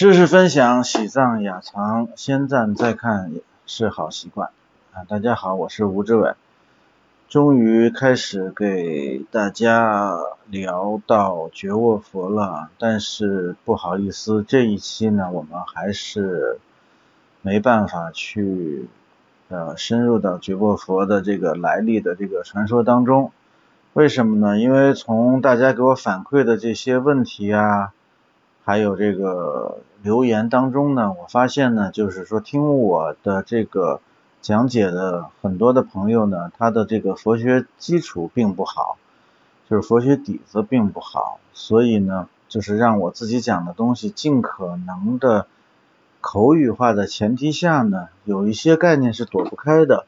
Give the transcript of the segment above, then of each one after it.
知识分享，喜藏雅藏，先赞再看是好习惯啊！大家好，我是吴志伟，终于开始给大家聊到觉卧佛了，但是不好意思，这一期呢，我们还是没办法去呃深入到觉卧佛的这个来历的这个传说当中。为什么呢？因为从大家给我反馈的这些问题啊，还有这个留言当中呢，我发现呢，就是说听我的这个讲解的很多的朋友呢，他的这个佛学基础并不好，就是佛学底子并不好，所以呢，就是让我自己讲的东西尽可能的口语化的前提下呢，有一些概念是躲不开的，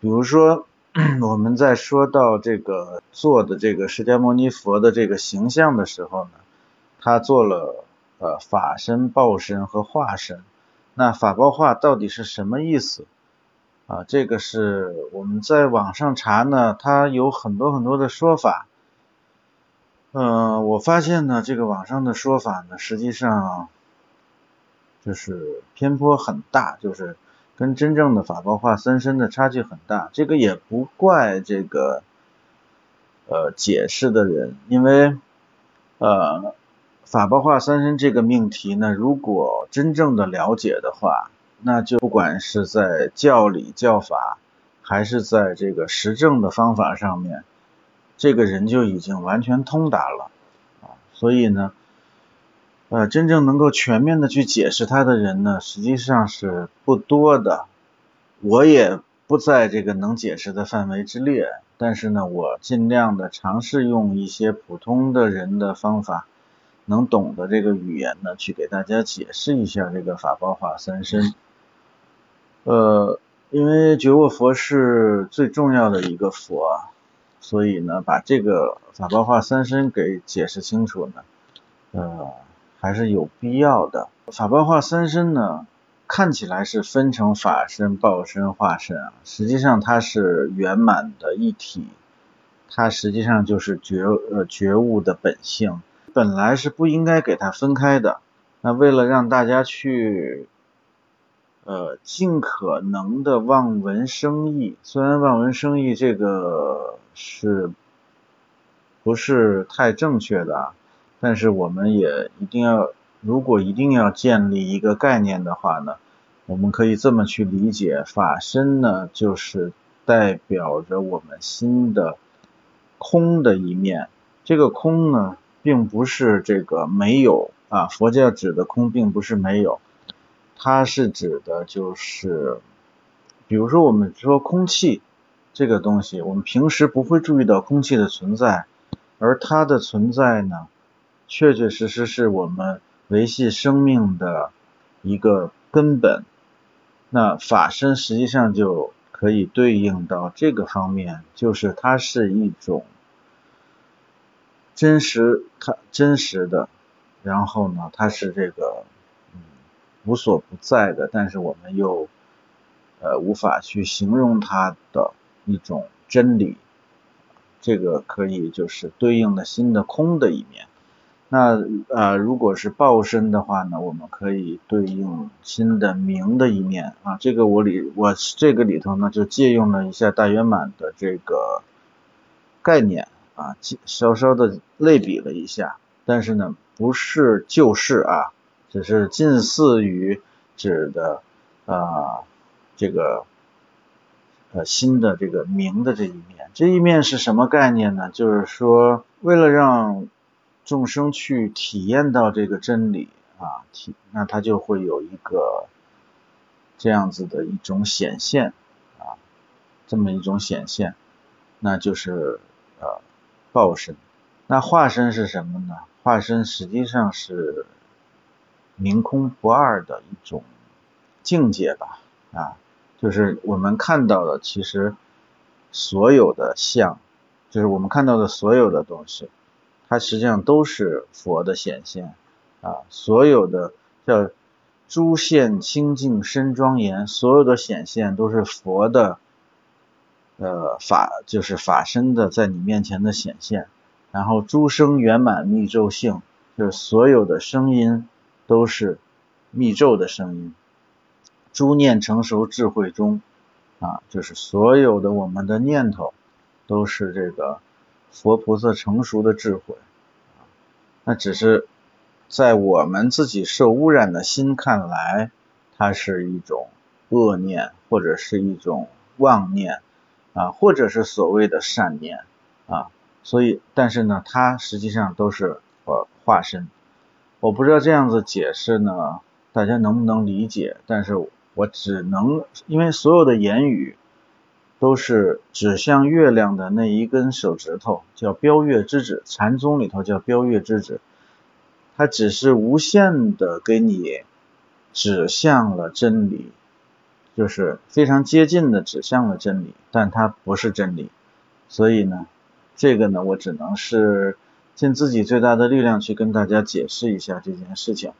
比如说。我们在说到这个做的这个释迦牟尼佛的这个形象的时候呢，他做了呃法身、报身和化身。那法报化到底是什么意思啊？这个是我们在网上查呢，它有很多很多的说法。嗯，我发现呢，这个网上的说法呢，实际上就是偏颇很大，就是。跟真正的法报化三身的差距很大，这个也不怪这个呃解释的人，因为呃法报化三身这个命题呢，如果真正的了解的话，那就不管是在教理教法，还是在这个实证的方法上面，这个人就已经完全通达了啊，所以呢。呃，真正能够全面的去解释它的人呢，实际上是不多的。我也不在这个能解释的范围之列，但是呢，我尽量的尝试用一些普通的人的方法，能懂的这个语言呢，去给大家解释一下这个法报化三身。呃，因为觉悟佛是最重要的一个佛，所以呢，把这个法报化三身给解释清楚呢，呃。还是有必要的。法报化三身呢，看起来是分成法身、报身、化身啊，实际上它是圆满的一体，它实际上就是觉呃觉悟的本性，本来是不应该给它分开的。那为了让大家去呃尽可能的望文生义，虽然望文生义这个是不是太正确的？但是我们也一定要，如果一定要建立一个概念的话呢，我们可以这么去理解：法身呢，就是代表着我们心的空的一面。这个空呢，并不是这个没有啊，佛教指的空并不是没有，它是指的就是，比如说我们说空气这个东西，我们平时不会注意到空气的存在，而它的存在呢？确确实实是我们维系生命的一个根本。那法身实际上就可以对应到这个方面，就是它是一种真实，它真实的，然后呢，它是这个嗯无所不在的，但是我们又呃无法去形容它的一种真理。这个可以就是对应的心的空的一面。那呃，如果是报身的话呢，我们可以对应心的明的一面啊。这个我里我这个里头呢，就借用了一下大圆满的这个概念啊，稍稍的类比了一下。但是呢，不是就是啊，只是近似于指的啊这个呃新的这个明的这一面。这一面是什么概念呢？就是说，为了让众生去体验到这个真理啊，体那他就会有一个这样子的一种显现啊，这么一种显现，那就是呃报身。那化身是什么呢？化身实际上是明空不二的一种境界吧啊，就是我们看到的，其实所有的相，就是我们看到的所有的东西。它实际上都是佛的显现啊，所有的叫诸现清净身庄严，所有的显现都是佛的呃法，就是法身的在你面前的显现。然后诸声圆满密咒性，就是所有的声音都是密咒的声音。诸念成熟智慧中，啊，就是所有的我们的念头都是这个佛菩萨成熟的智慧。那只是在我们自己受污染的心看来，它是一种恶念，或者是一种妄念，啊，或者是所谓的善念，啊，所以，但是呢，它实际上都是呃化身。我不知道这样子解释呢，大家能不能理解？但是我只能，因为所有的言语都是指向月亮的那一根手指头，叫标月之指，禅宗里头叫标月之指，它只是无限的给你指向了真理，就是非常接近的指向了真理，但它不是真理，所以呢，这个呢，我只能是尽自己最大的力量去跟大家解释一下这件事情。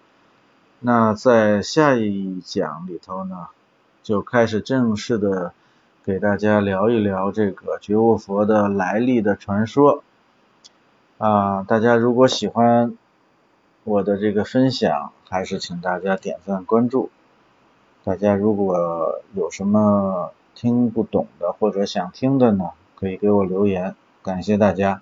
那在下一讲里头呢，就开始正式的给大家聊一聊这个觉悟佛的来历的传说啊。大家如果喜欢我的这个分享，还是请大家点赞关注。大家如果有什么听不懂的或者想听的呢，可以给我留言。感谢大家。